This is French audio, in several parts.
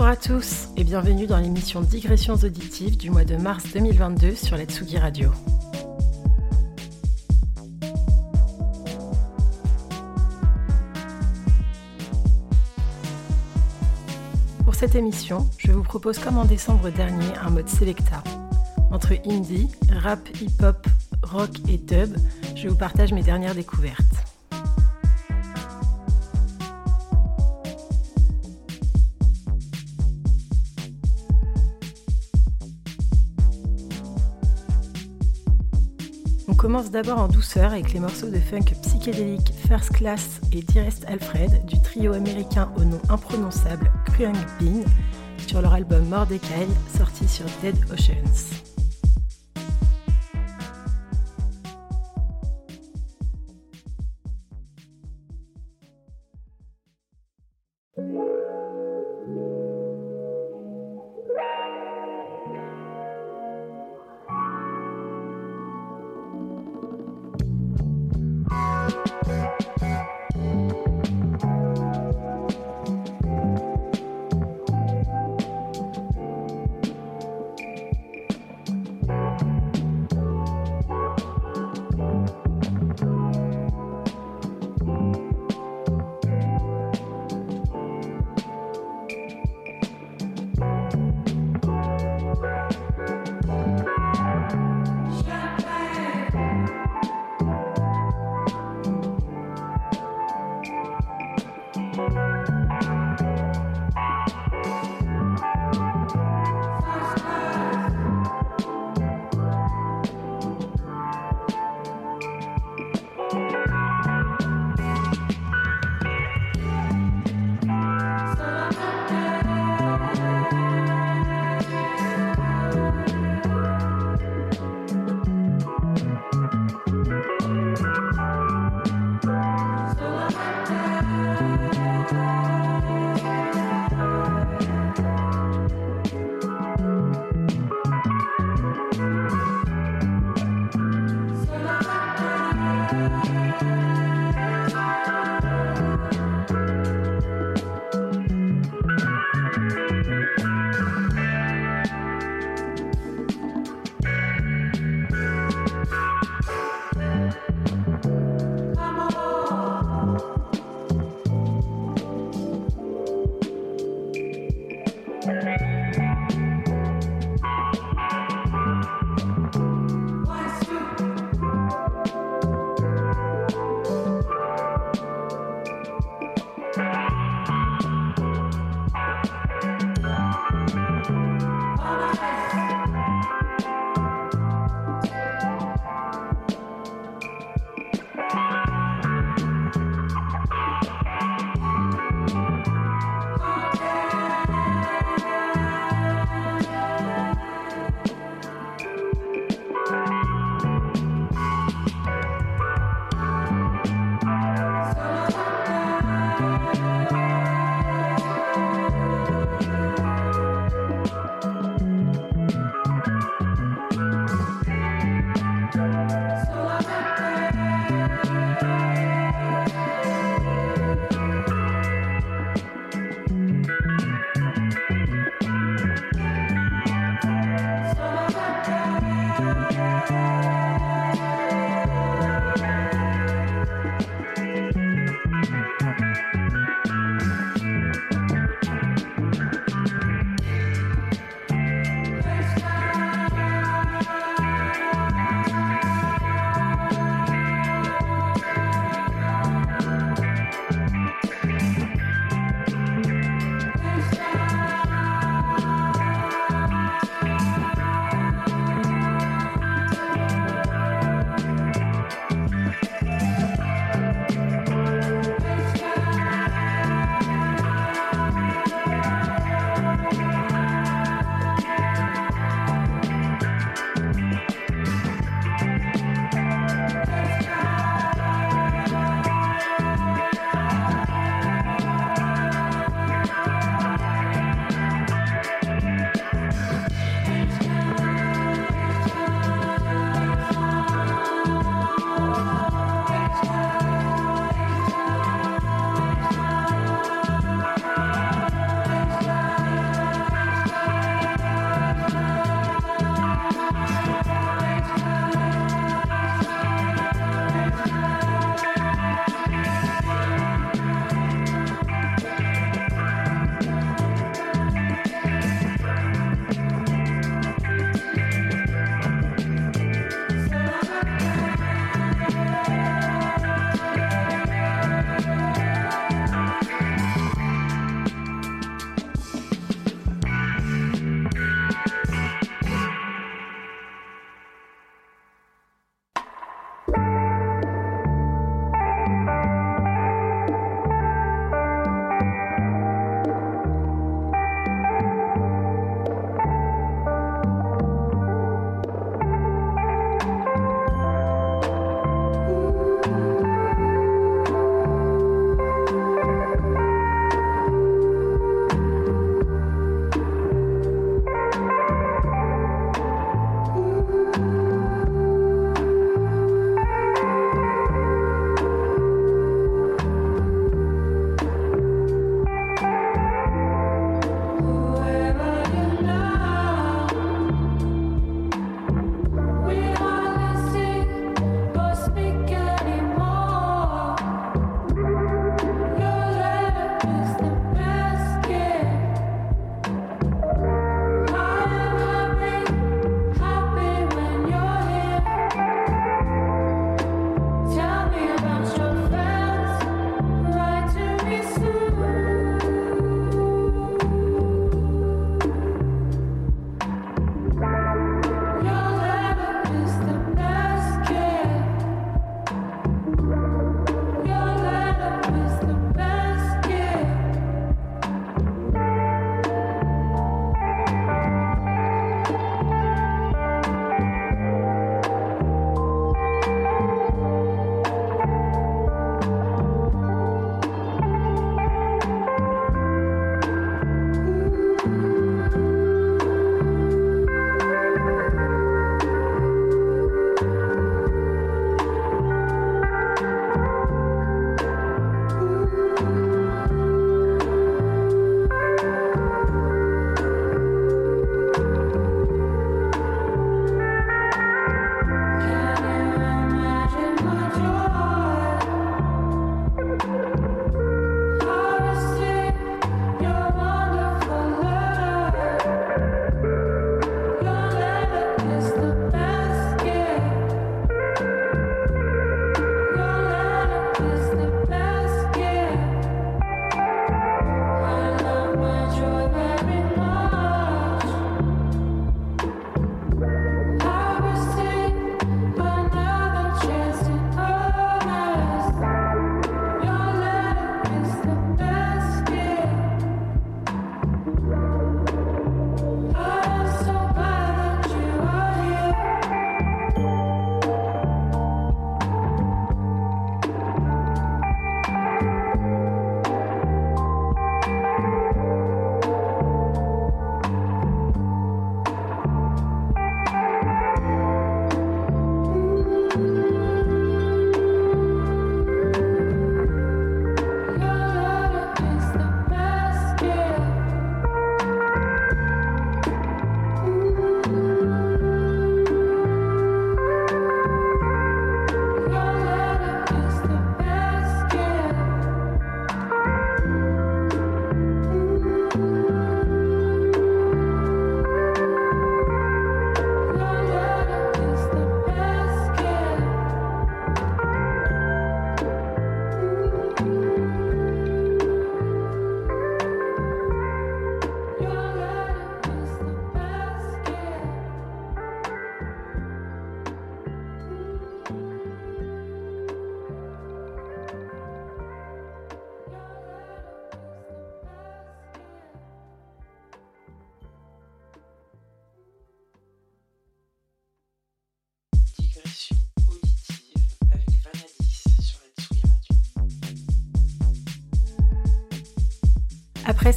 Bonsoir à tous et bienvenue dans l'émission Digressions auditives du mois de mars 2022 sur la Tsugi Radio. Pour cette émission, je vous propose comme en décembre dernier un mode selecta. Entre indie, rap, hip-hop, rock et dub, je vous partage mes dernières découvertes. D'abord en douceur avec les morceaux de funk psychédélique First Class et Dearest Alfred du trio américain au nom imprononçable Krung Bean sur leur album Mordecai sorti sur Dead Oceans.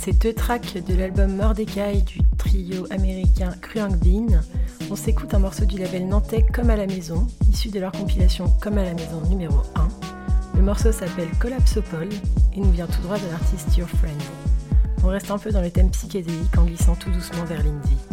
Ces deux tracks de l'album Mordecai du trio américain Kruang Bean, on s'écoute un morceau du label nantais Comme à la maison, issu de leur compilation Comme à la maison numéro 1. Le morceau s'appelle Collapsopole et nous vient tout droit de l'artiste Your Friend. On reste un peu dans le thème psychédélique en glissant tout doucement vers l'indie.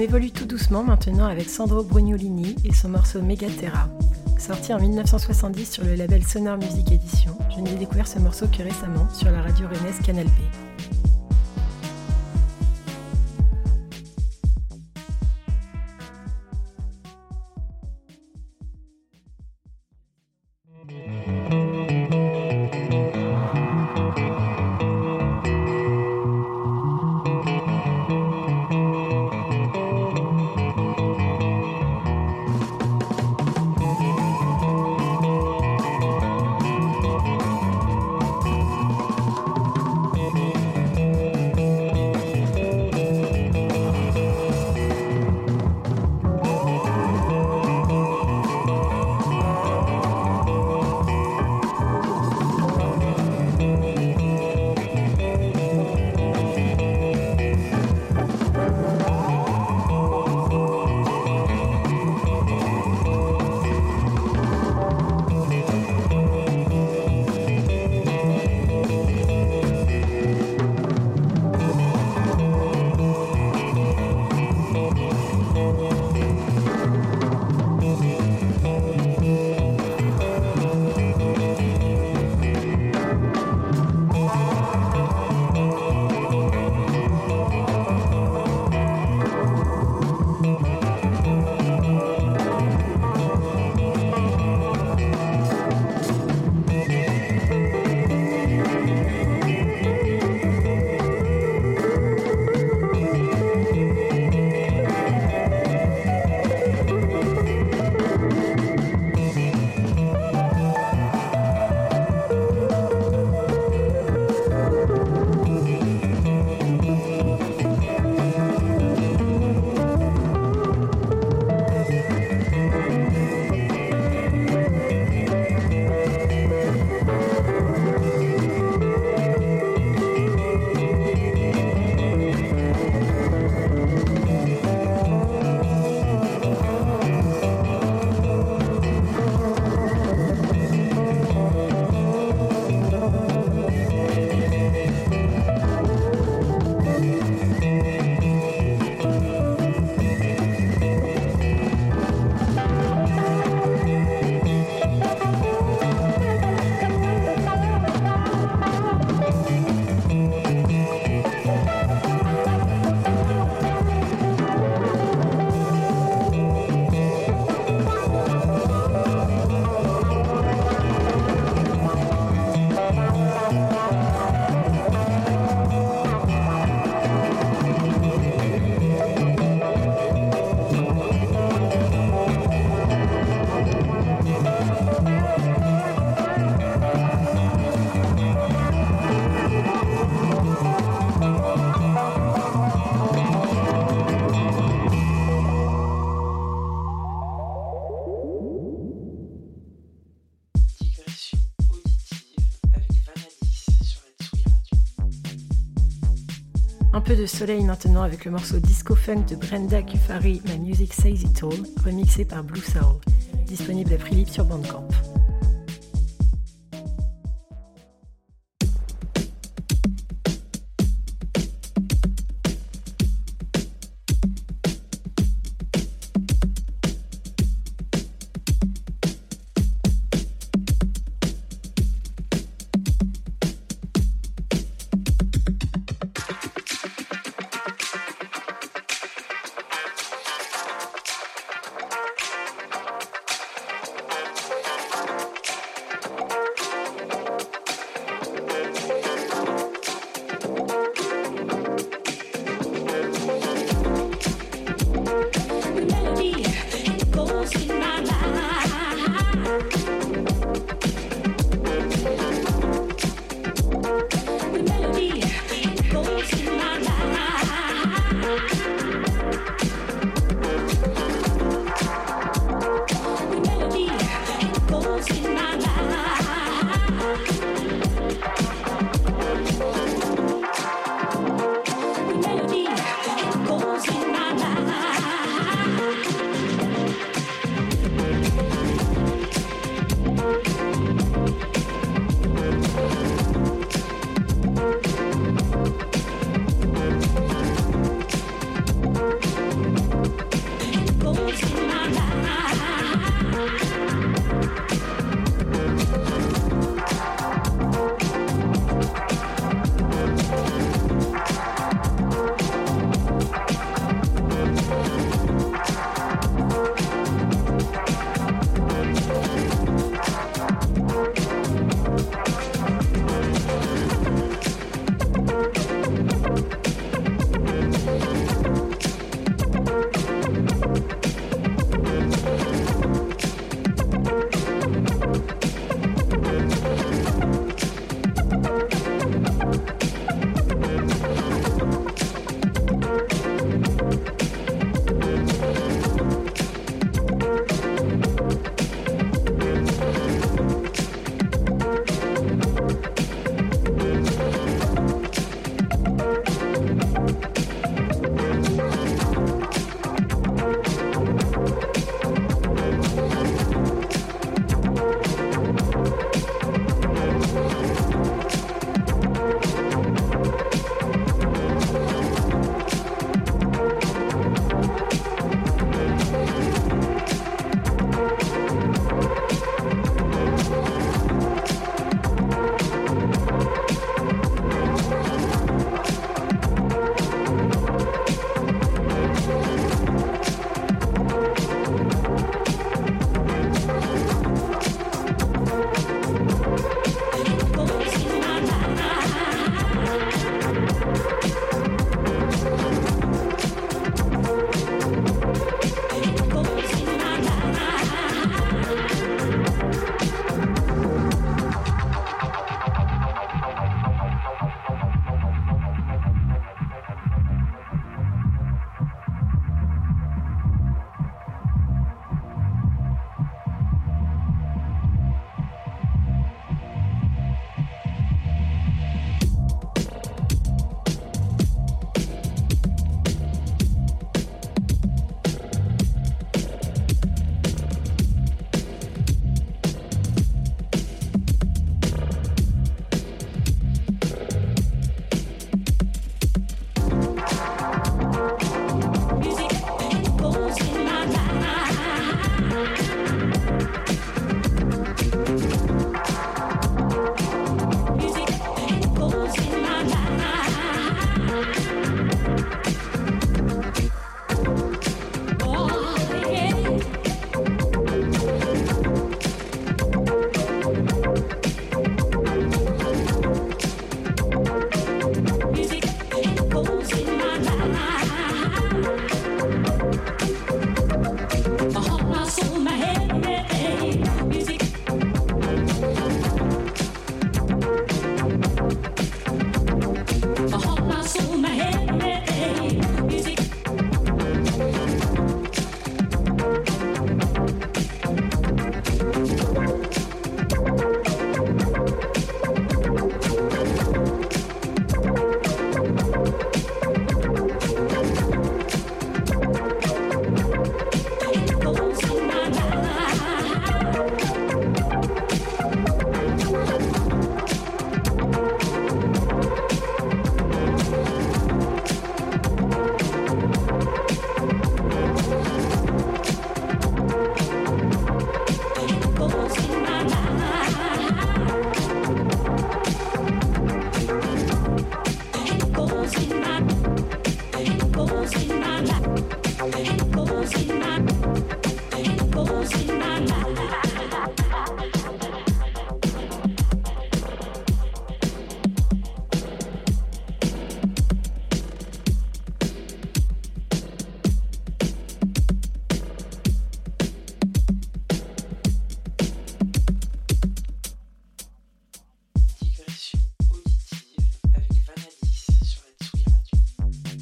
Évolue tout doucement maintenant avec Sandro Brugnolini et son morceau Megaterra. Sorti en 1970 sur le label Sonor Music Edition, je n'ai découvert ce morceau que récemment sur la radio rennaise Canal B. peu de soleil maintenant avec le morceau Disco Funk de Brenda Kufari, My Music Says It All, remixé par Blue Soul, disponible à prix libre sur Bandcamp.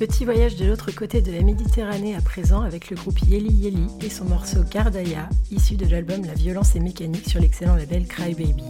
Petit voyage de l'autre côté de la Méditerranée à présent avec le groupe Yeli Yeli et son morceau Gardaya, issu de l'album La violence est mécanique sur l'excellent label Cry Baby.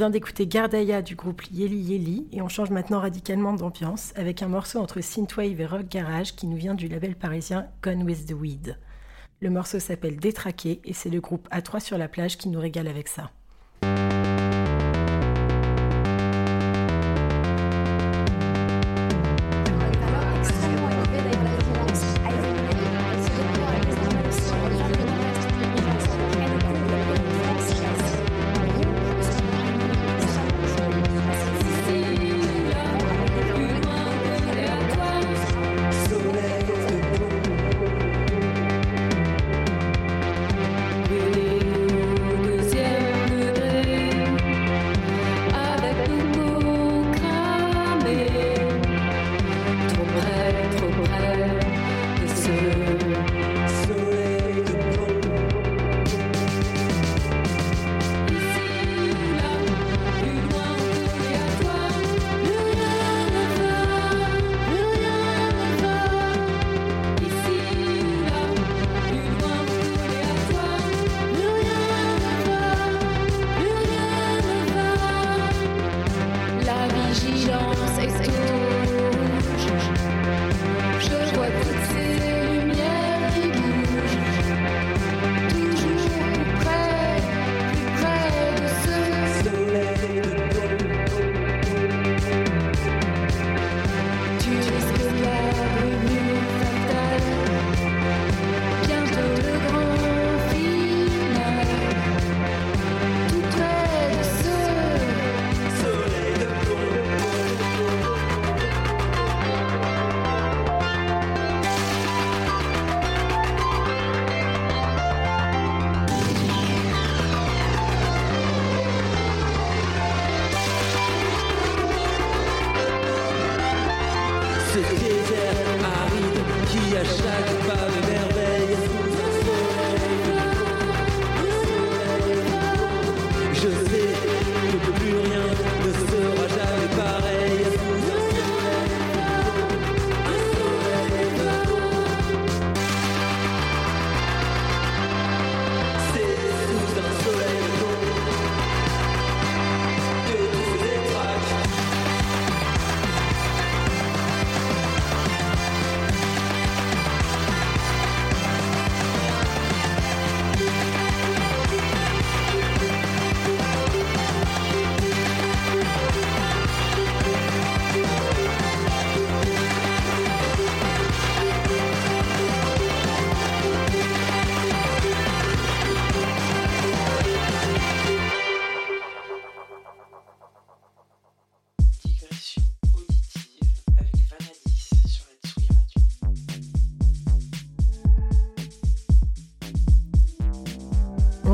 Vient d'écouter Gardaya du groupe Yeli Yeli et on change maintenant radicalement d'ambiance avec un morceau entre synthwave et rock garage qui nous vient du label parisien Gone with the Weed. Le morceau s'appelle Détraqué et c'est le groupe A3 sur la plage qui nous régale avec ça.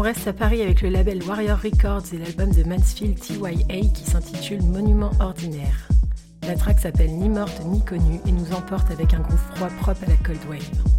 Reste à Paris avec le label Warrior Records et l'album de Mansfield TYA qui s'intitule Monument ordinaire. La track s'appelle Ni morte ni connue et nous emporte avec un groove froid propre à la Cold Wave.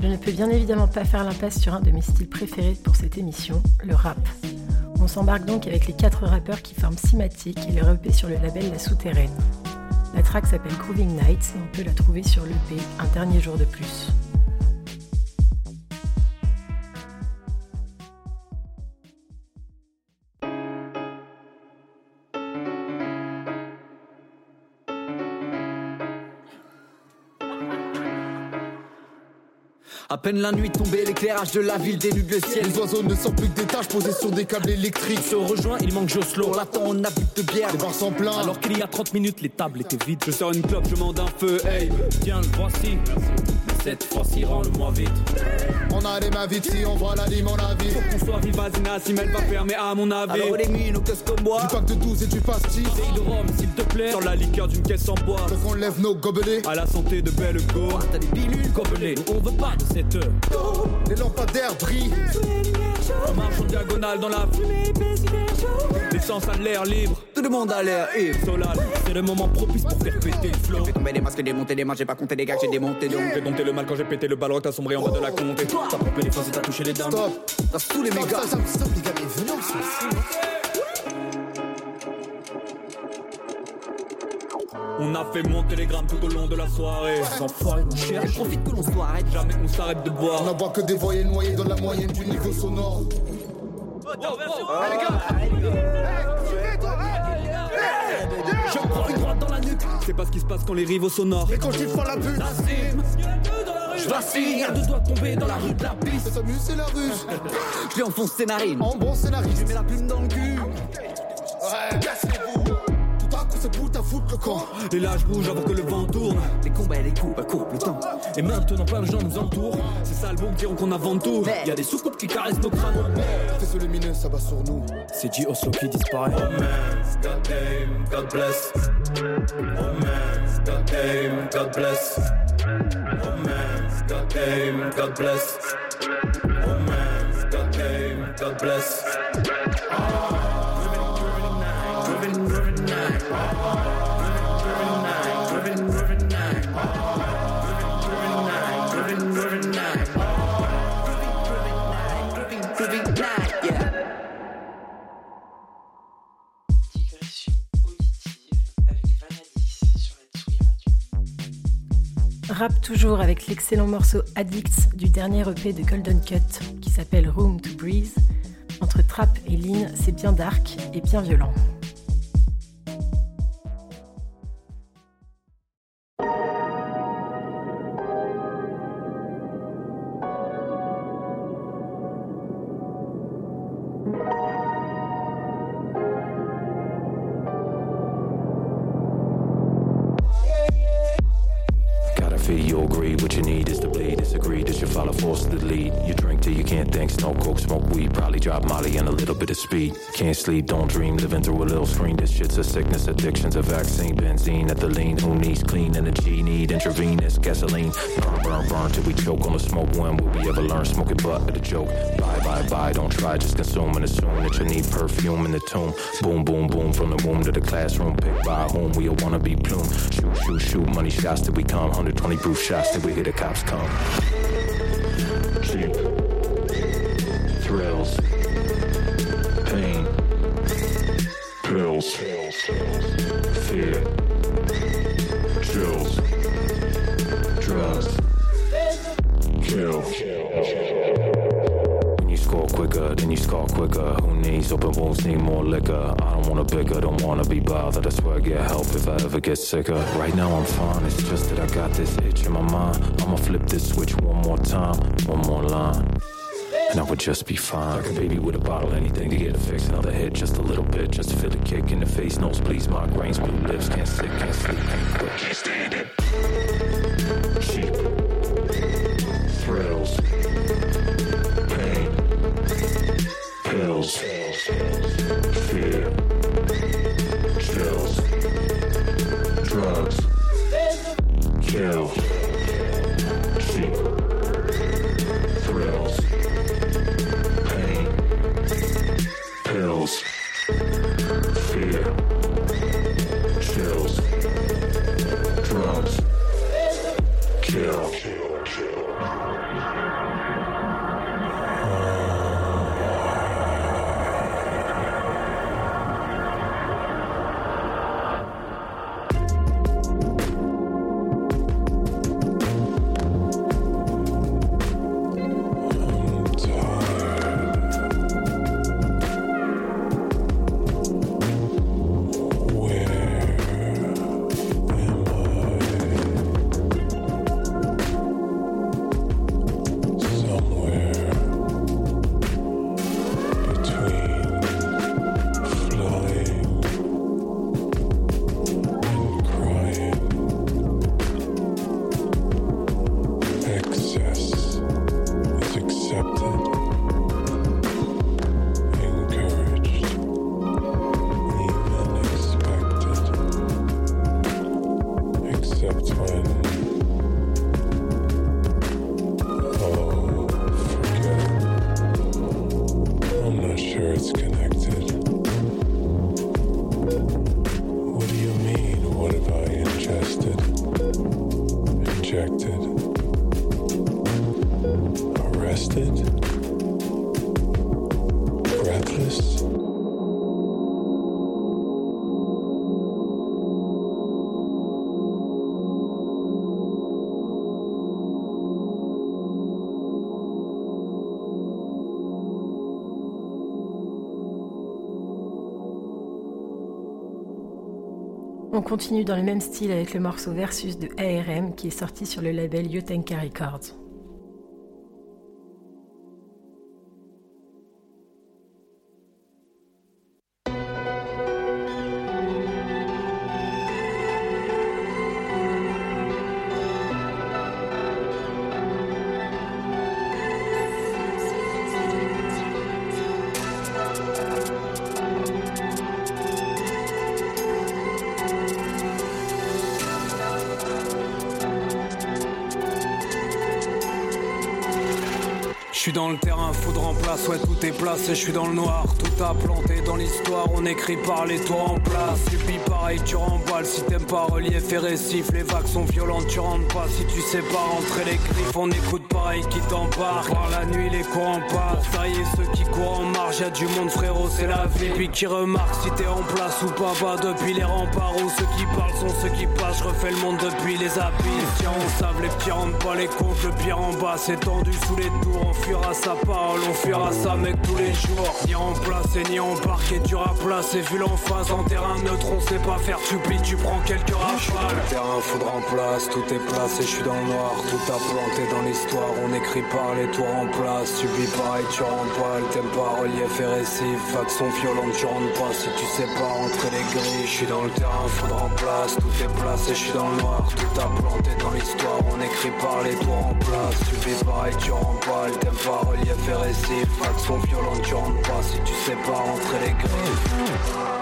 Je ne peux bien évidemment pas faire l'impasse sur un de mes styles préférés pour cette émission, le rap. On s'embarque donc avec les quatre rappeurs qui forment Cymatic et leur EP sur le label La Souterraine. Track s'appelle Grooving Nights et on peut la trouver sur l'EP Un dernier jour de plus. Peine la nuit tombée, l'éclairage de la ville dénude le ciel. Les oiseaux ne sont plus que des taches posées sur des câbles électriques. Se rejoint, il manque Joslo. On l'attend, on a de bière. Les bars sont pleins. Alors qu'il y a 30 minutes, les tables étaient vides. Je sors une clope, je mande un feu, hey, tiens, le voici. Cette fois-ci, rends-le-moi vite. On a les mains vides si on voit la lime, on la vide. Faut qu'on soit vivazina, si elle va fermer à mon avis. Alors les nous qu'est-ce que moi Du pack de 12 et du pastis. Bouteille de rhum, s'il te plaît. Sur la liqueur d'une caisse en bois. Faut qu'on lève nos gobelets. À la santé de belle go. T'as des pilules Gobelets, on veut pas de cette heure. Les lampadaires brillent. On marche en diagonale dans la fumée, L'essence à l'air libre, tout le monde à l'air ivre. Solal, c'est le moment propice pour faire péter le flow. J'ai fait tomber des masques, démonter des mains, j'ai pas compté les gars, j'ai démonté donc. J'ai dompté le mal quand j'ai pété le ballon, t'as sombré en bas de la compte. T'as pompé les faces et t'as touché les dames. Stop, t'as tous les mégas. Stop, stop, les gars, mais venez, on se On a fait monter les grammes tout au long de la soirée. Enfoirés, on cherche. Profite que l'on soit arrête. Jamais on s'arrête de boire. On n'a pas que des voyelles noyées dans la moyenne du niveau sonore. Je prends une droite dans la nuque, c'est pas ce qui se passe quand les rivaux sonores. Et quand je te la pute, Je vacille, y'a deux doigts tomber dans la rue de la piste. ça s'amuse, la ruse. Je lui enfonce ses narines, En bon scénariste. je mets la plume dans le cul. Foutre le camp. Et là je bouge avant que le vent tourne. Les combats et les coups, bah courent le temps. Et maintenant plein de gens nous entourent. Ces sales bombes diront qu'on invente tout. Y a des soucoupes qui caressent nos crânes. Fais ce lumineux, ça va sur nous. C'est J Oso qui disparaît. Oh man, God damn, God bless. Oh man, God damn, God bless. Oh man, God damn, God bless. Oh man, God damn, God bless. Radio. Rap toujours avec l'excellent morceau Addicts du dernier EP de Golden Cut qui s'appelle Room to Breathe. Entre trap et lean, c'est bien dark et bien violent. Can't sleep, don't dream. Living through a little screen. This shit's a sickness. Addiction's a vaccine. Benzene at the lean. Who needs clean energy? Need intravenous gasoline. Burn, burn, burn till we choke on the smoke. When will we ever learn? Smoking butt at a joke. Bye, bye, bye. Don't try. Just consume and assume that you need perfume in the tomb. Boom, boom, boom. From the womb to the classroom. Pick by whom we all wanna be plume. Shoot, shoot, shoot. Money shots till we come. 120 proof shots till we hear the cops come. Cheap. Thrills. Pills. Fear. Chills. Drugs. Kill. When you score quicker, then you score quicker. Who needs open wounds need more liquor? I don't wanna bigger, don't wanna be bothered. I swear I get help if I ever get sicker. Right now I'm fine, it's just that I got this itch in my mind. I'ma flip this switch one more time, one more line. And I would just be fine. Like a baby with a bottle, anything to get a fix. Another hit, just a little bit, just to feel the kick in the face. Nosebleeds, migraines, blue lips. Can't sit, can't sleep, can't quit. Can't stand On continue dans le même style avec le morceau Versus de ARM qui est sorti sur le label Yotenka Records. Je suis dans le noir, tout a planté dans l'histoire, on écrit par les tours en place. Subis pareil, tu remballes, si t'aimes pas relief et récif, les vagues sont violentes, tu rentres pas, si tu sais pas rentrer les griffes, on écoute pareil qui t'embarque. Par la nuit, les courants passent, pour tailler ceux qui courent en marge, y'a du monde frérot, c'est la vie. Puis qui remarque si t'es en place ou pas, bah depuis les remparts, où ceux qui parlent sont ceux qui passent, je refais le monde depuis les abysses. Tiens, on savent, les petits rentrent pas les comptes, le pire en bas, c'est tendu sous les tours, on fuira sa parole, on fuira sa mec tous les jours. Ni en place et ni en parquet, dur à placer, vu l'emphase en terrain neutre, on sait pas faire, tu plies, tu prends quelques rafales. Le terrain foudre en place, tout est placé, je suis dans le noir, tout a planté dans l'histoire, on écrit par les tours en place, subis pareil, tu rempales, t'aimes pas relief et récif, façon violente, tu rentres pas, si tu sais pas rentrer les grilles, je suis dans le terrain, foudre en place, tout est placé, je suis dans le noir, tout a planté dans l'histoire, on écrit par les tours en place, subis pareil, tu rempales, t'aimes pas relief et récif, façon violente, tu rentres pas, si tu sais pas rentrer les grilles.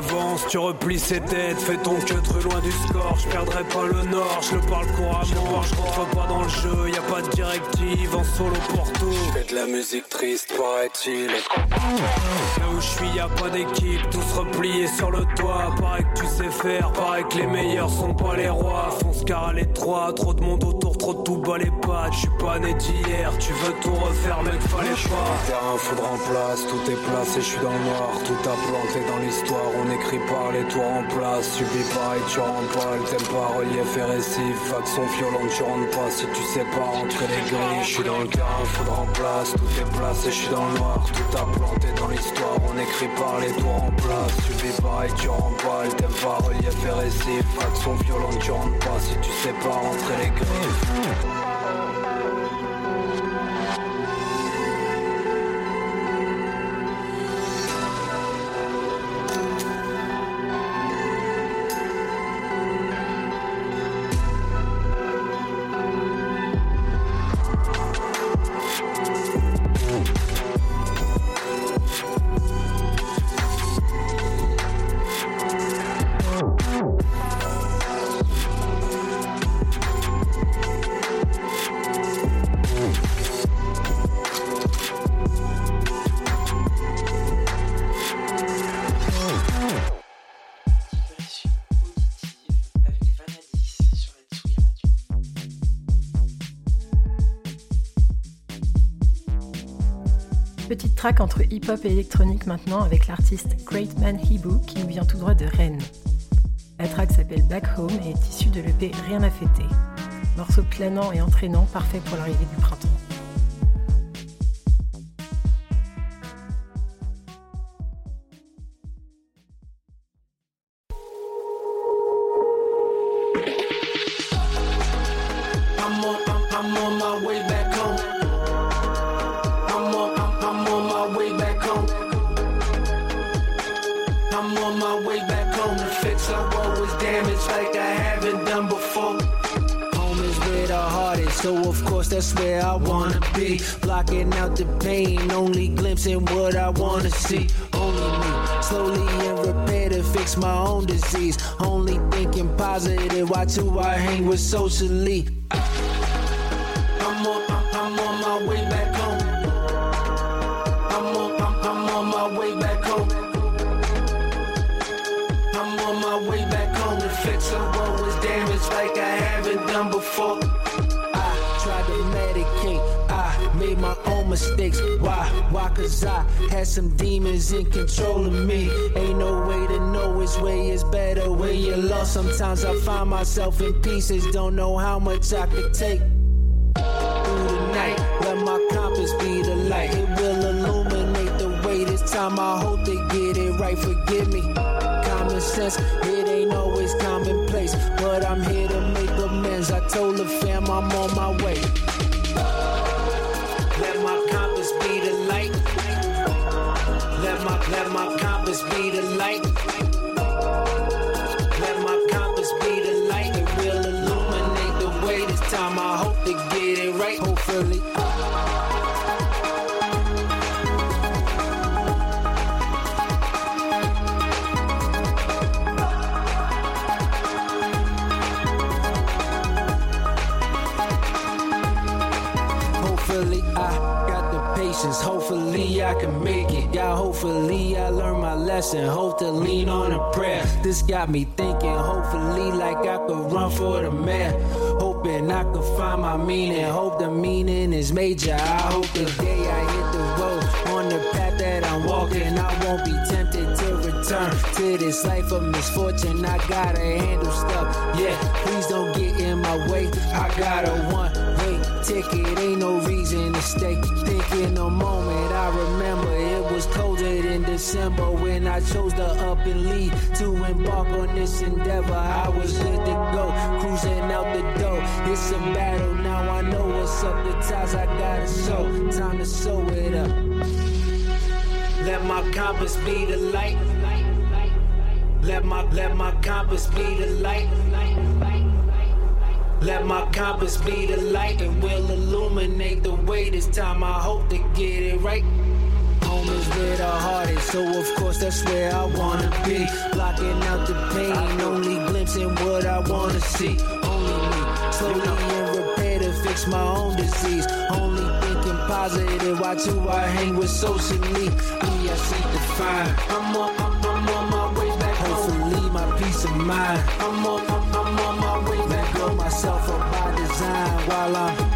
D'avance, tu replies ses têtes, fais ton cut loin du score, je perdrai pas le nord, je le parle couramment, je rentre pas dans le jeu, y a pas de directive, en solo pour tout. Je fais de la musique triste, paraît-il. Là où je suis, y a pas d'équipe, tous repliés sur le toit, paraît que tu sais faire, paraît que les meilleurs sont pas les rois, fonce car à l'étroit, trop de monde autour, trop de tout bas les pattes, je suis pas né d'hier, tu veux tout refaire, mec, fallait pas. Terrain foudre en place, tout est placé, je suis dans le noir, tout a planté dans l'histoire, on écrit par les tours en place, subis pareil, tu rempales, t'aimes pas relief et récif, façon violente, tu rentres pas, si tu sais pas rentrer les grilles, je suis dans le terrain, foudre en place, tout est placé, je suis dans le noir, tout a planté dans l'histoire, on écrit par les tours en place, subis pareil, tu rempales, t'aimes pas relief et récif, façon violente, tu rentres pas, si tu sais pas rentrer les grilles. Track entre hip-hop et électronique maintenant avec l'artiste Great Man Hibu qui nous vient tout droit de Rennes. La track s'appelle Back Home et est issue de l'EP Rien à fêter. Morceau planant et entraînant, parfait pour l'arrivée du printemps. Disease. Only thinking positive, why do I hang with socially? Had some demons in control of me. Ain't no way to know which way is better when you're lost. Sometimes I find myself in pieces, don't know how much I could take. Through the night, let my compass be the light. It will illuminate the way. This time I hope they get it right. Forgive me. Common sense, it ain't always commonplace, but I'm here to make amends. I told the fam I'm on my way. Be the light. Let my compass be the light. It will illuminate the way. This time I hope to get it right. Hopefully. Hopefully I got the patience. Hopefully I can make it. Yeah, hopefully I learn lesson. Hope to lean on a prayer. This got me thinking. Hopefully like I could run for the mayor. Hoping I could find my meaning. Hope the meaning is major. I hope the day I hit the road on the path that I'm walking, I won't be tempted to return to this life of misfortune. I gotta handle stuff. Yeah, please don't get in my way. I got a one way ticket. Ain't no reason to stay. Thinking a moment. I remember December when I chose to up and leave to embark on this endeavor. I was good to go, cruising out the door. It's a battle now. I know what's up. The ties I gotta show. Time to sew it up. Let my compass be the light. Let my let my compass be the light. Let my compass be the light. It will illuminate the way. This time I hope to get it right. Home is where the heart is, so of course that's where I wanna be. Blocking out the pain, only glimpsing what I wanna see. Only me, slowly in repair to fix my own disease. Only thinking positive, watch who I hang with socially. Me, I seek the find. I'm on, I'm, I'm on my way back Hopefully my peace of mind. I'm on, I'm, I'm on my way back home. myself up by design while I'm,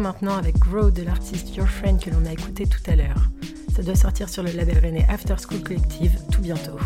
Maintenant avec Grow de l'artiste Your Friend que l'on a écouté tout à l'heure. Ça doit sortir sur le label rennais After School Collective tout bientôt.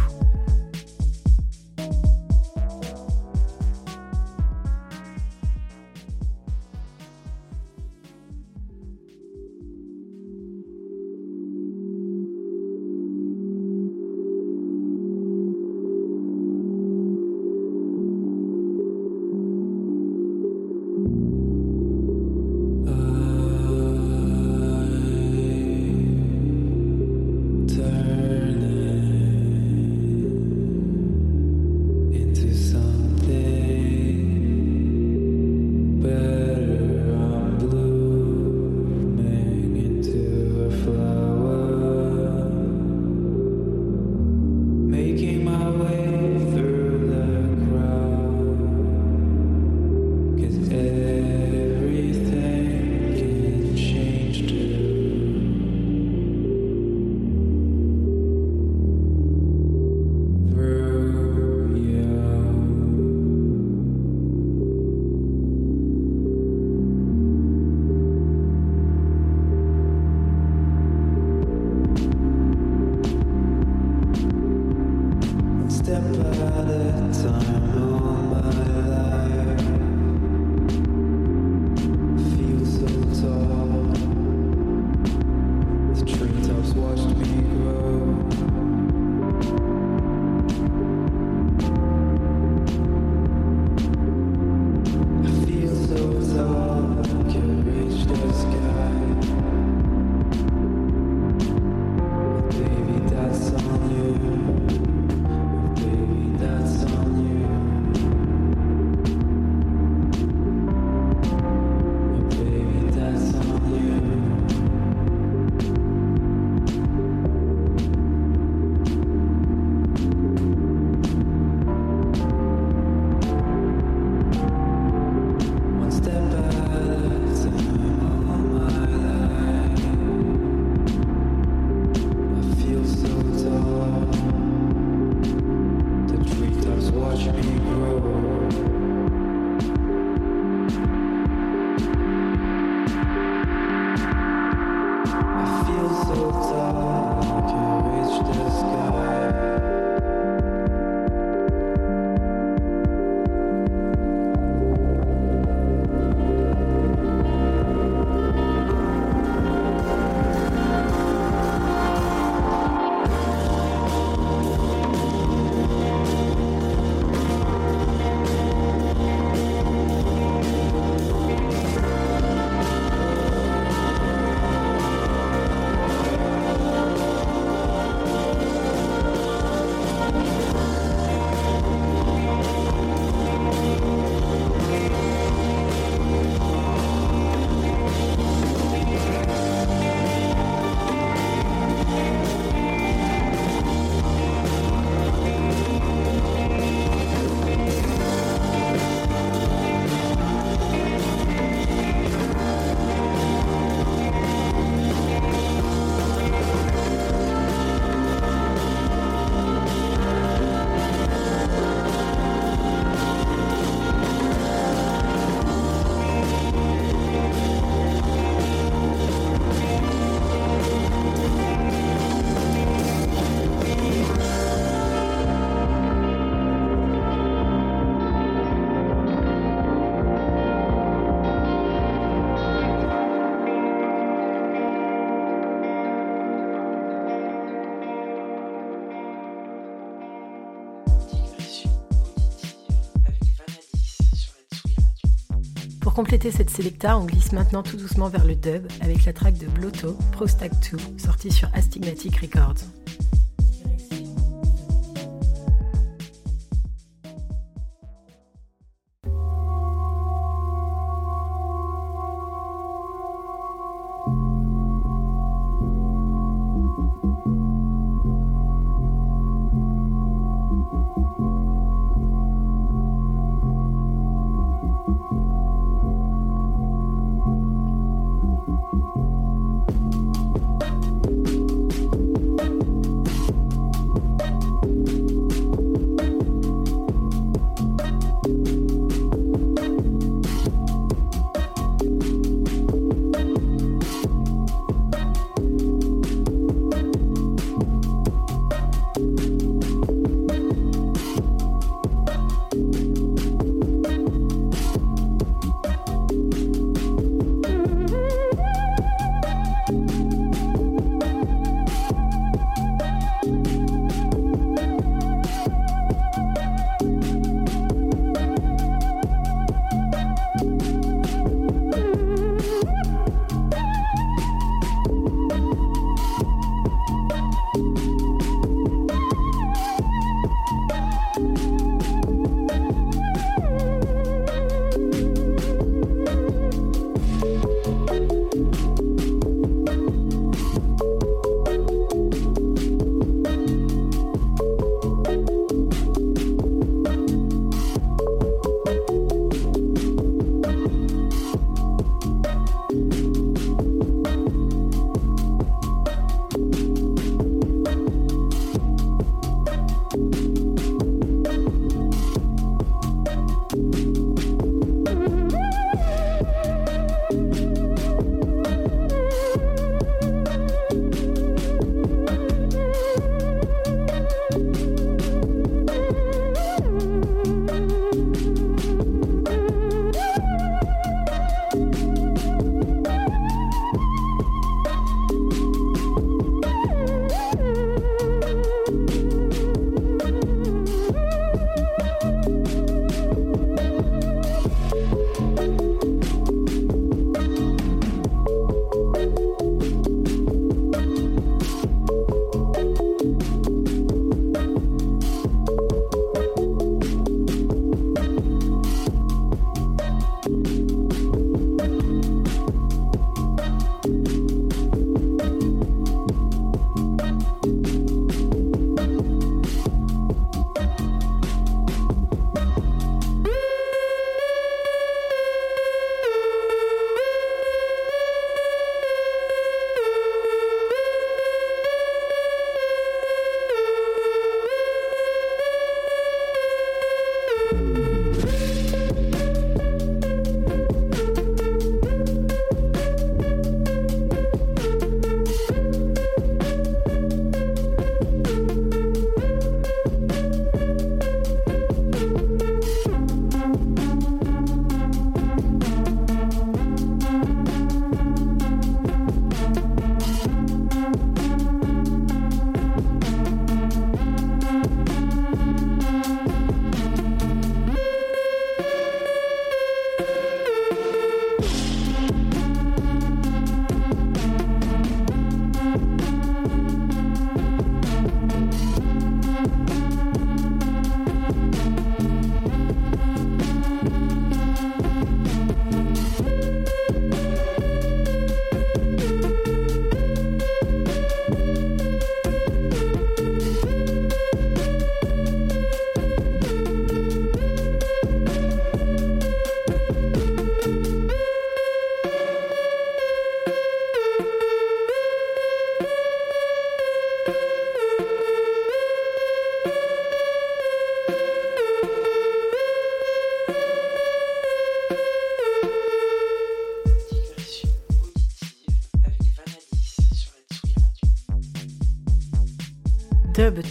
Compléter cette sélecta, on glisse maintenant tout doucement vers le dub avec la track de Blotto, Prostag 2, sortie sur Astigmatic Records.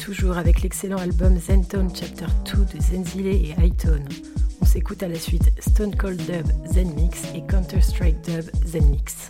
Toujours avec l'excellent album Zentone Chapter 2 de Zenzile et Hightone. On s'écoute à la suite Stone Cold Dub Zen Mix et Counter Strike Dub Zen Mix.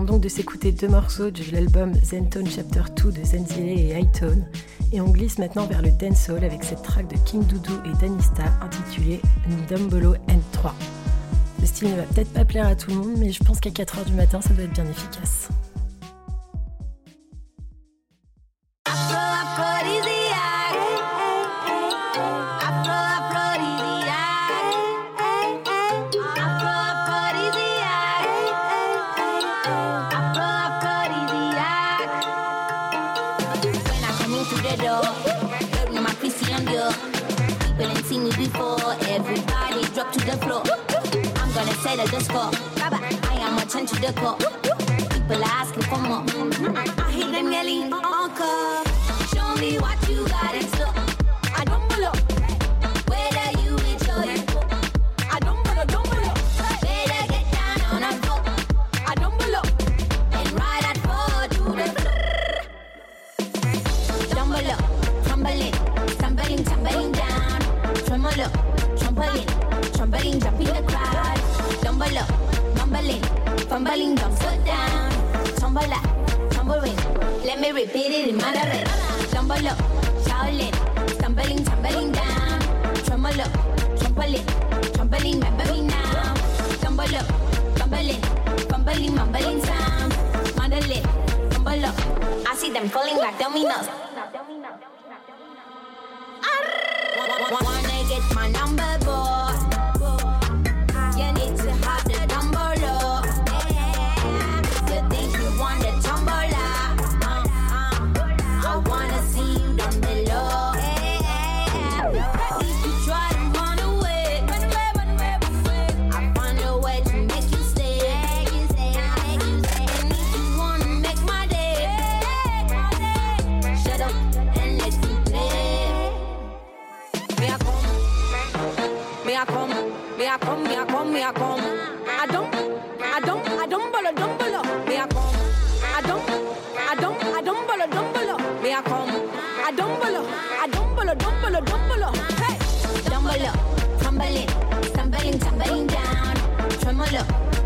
Vient donc de s'écouter deux morceaux de l'album Zentone Chapter 2 de Zenzile et Hightone, et on glisse maintenant vers le dancehall avec cette track de King Doudou et Danista intitulée Ndombolo N3. Ce style ne va peut-être pas plaire à tout le monde, mais je pense qu'à 4h du matin, ça doit être bien efficace. Come, me a come, me a come. I don't, I don't, I don't bolo, don't bolo. Me a come, I don't, I don't, I don't bolo, don't bolo. Me a come, I don't bolo, I don't bolo, don't bolo, don't bolo. Hey, don't bolo, tumbling, stumbling, tumbling down. Tremolo,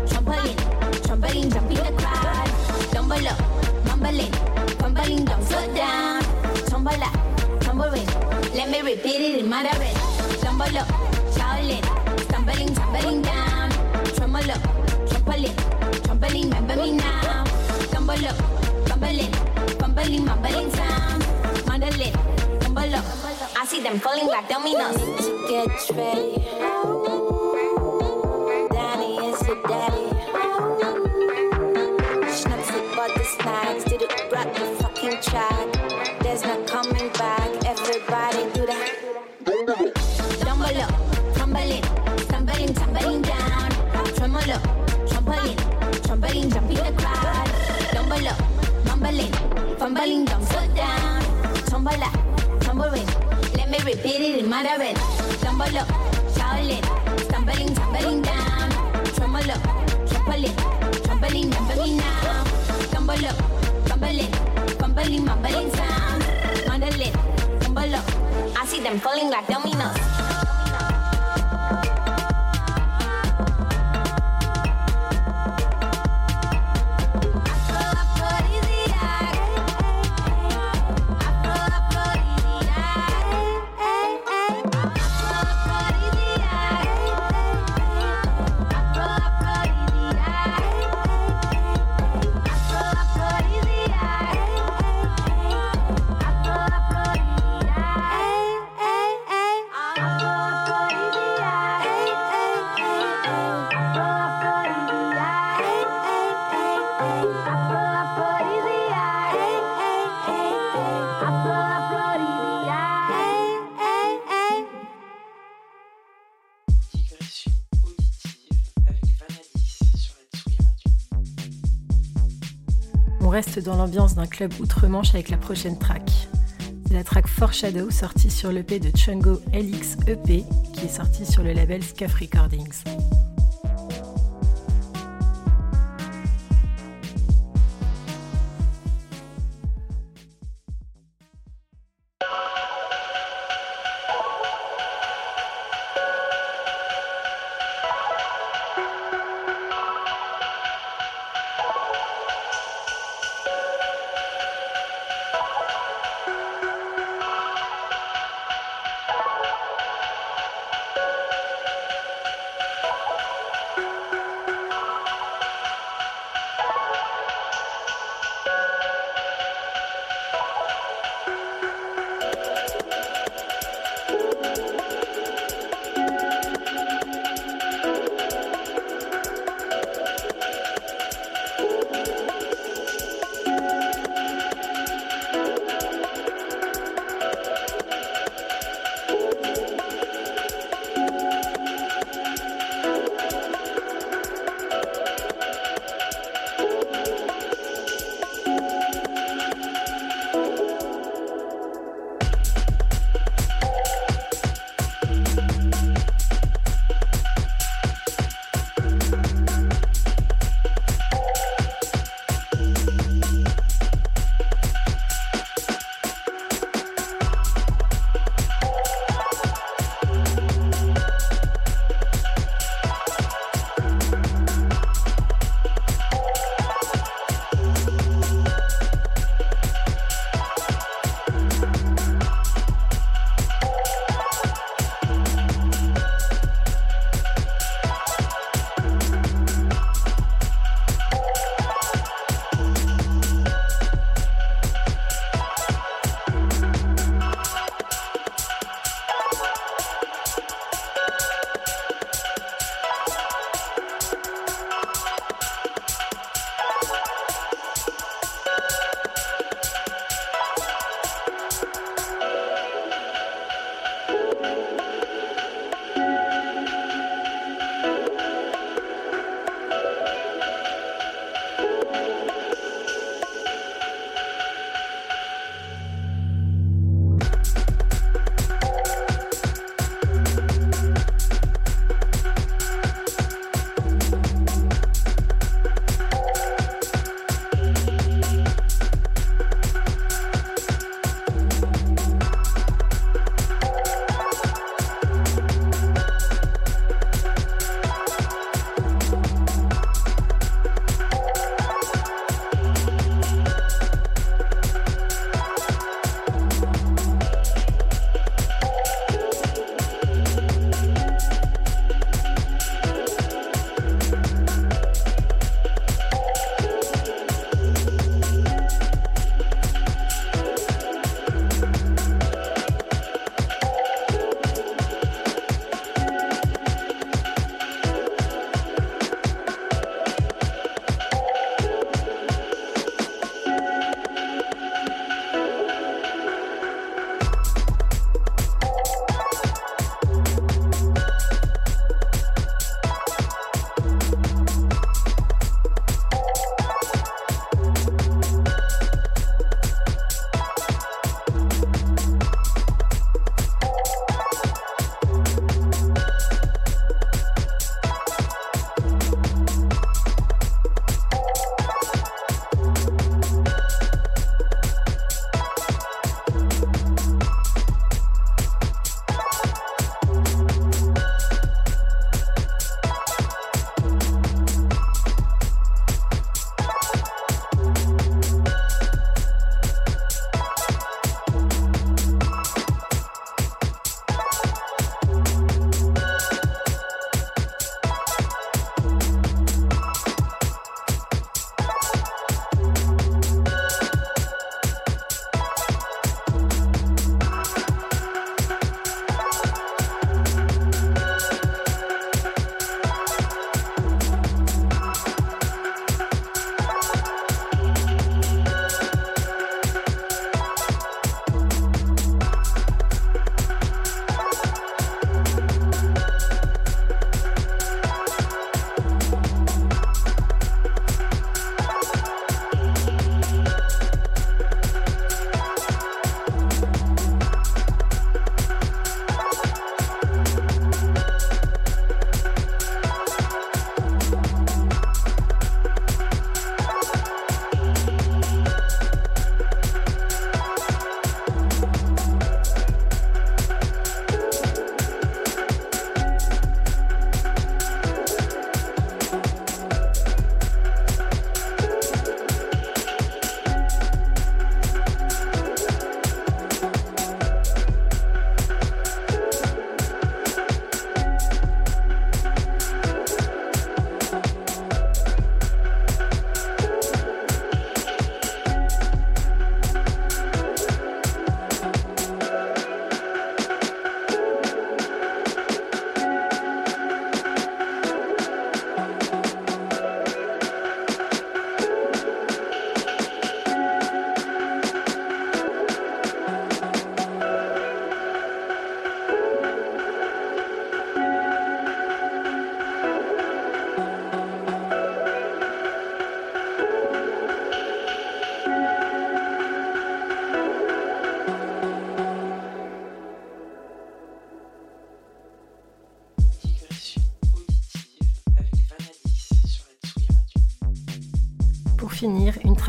trampoline, trampoline, jumping the crowd. Don't bolo, mumbling, fumbling, don't slow down. Tumble up, tumbling. Let me repeat it in Mandarin. Tumble up, stumbling, tumbling down. Tremolo, trampoline, trampoline, remember me now. Tumble up, fumbling, fumbling, mumbling sound. Mandolin, tumble up. I see them falling like dominoes. To get ready. Danny is the daddy. Schnapsy bought the snacks, did it brought the fucking track. did it in my bed. Stumble up, shout stumbling, tumbling down. Tremble up, triple it, tumbling, now. Up, fumbling, mumbling sound. Tumble up. I see them falling like dominoes. On reste dans l'ambiance d'un club outre-Manche avec la prochaine track. La track Foreshadow sortie sur l'EP de Chungo LX EP qui est sorti sur le label Scuff Recordings.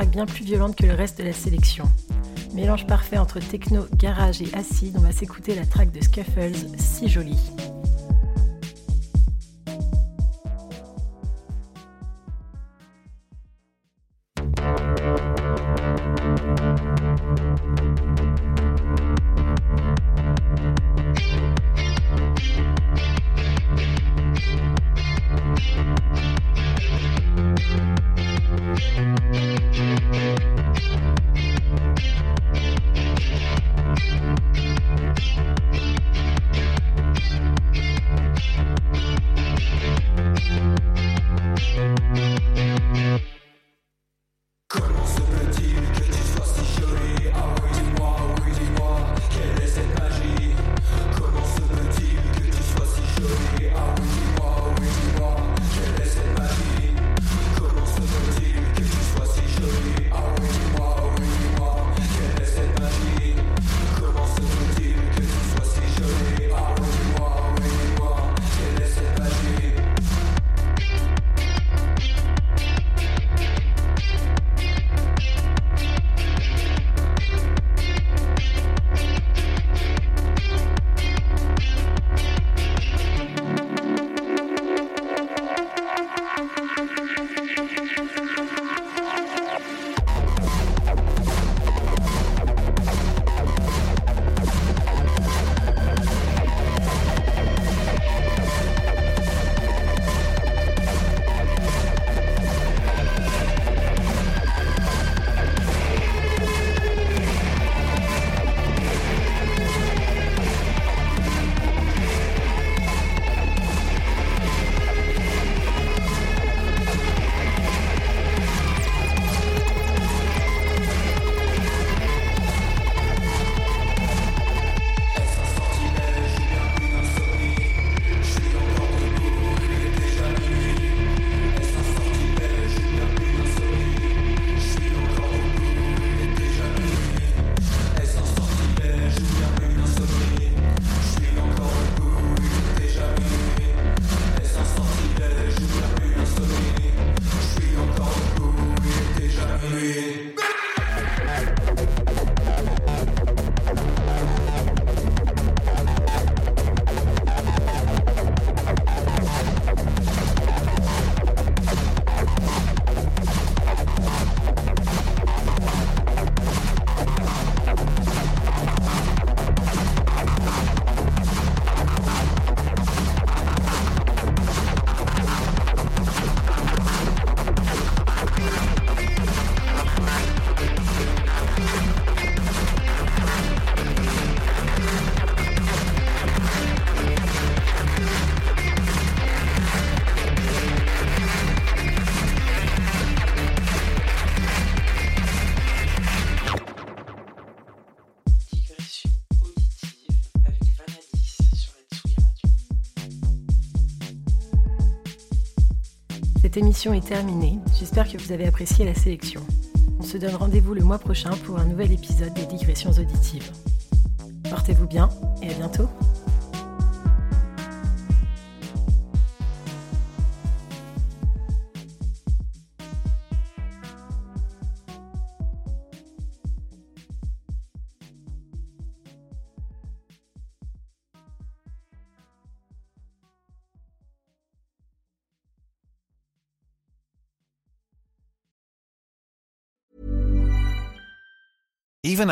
Bien plus violente que le reste de la sélection. Mélange parfait entre techno, garage et acide, on va s'écouter la track de Scuffles, si jolie. Émission est terminée, j'espère que vous avez apprécié la sélection. On se donne rendez-vous le mois prochain pour un nouvel épisode des digressions auditives. Portez-vous bien et à bientôt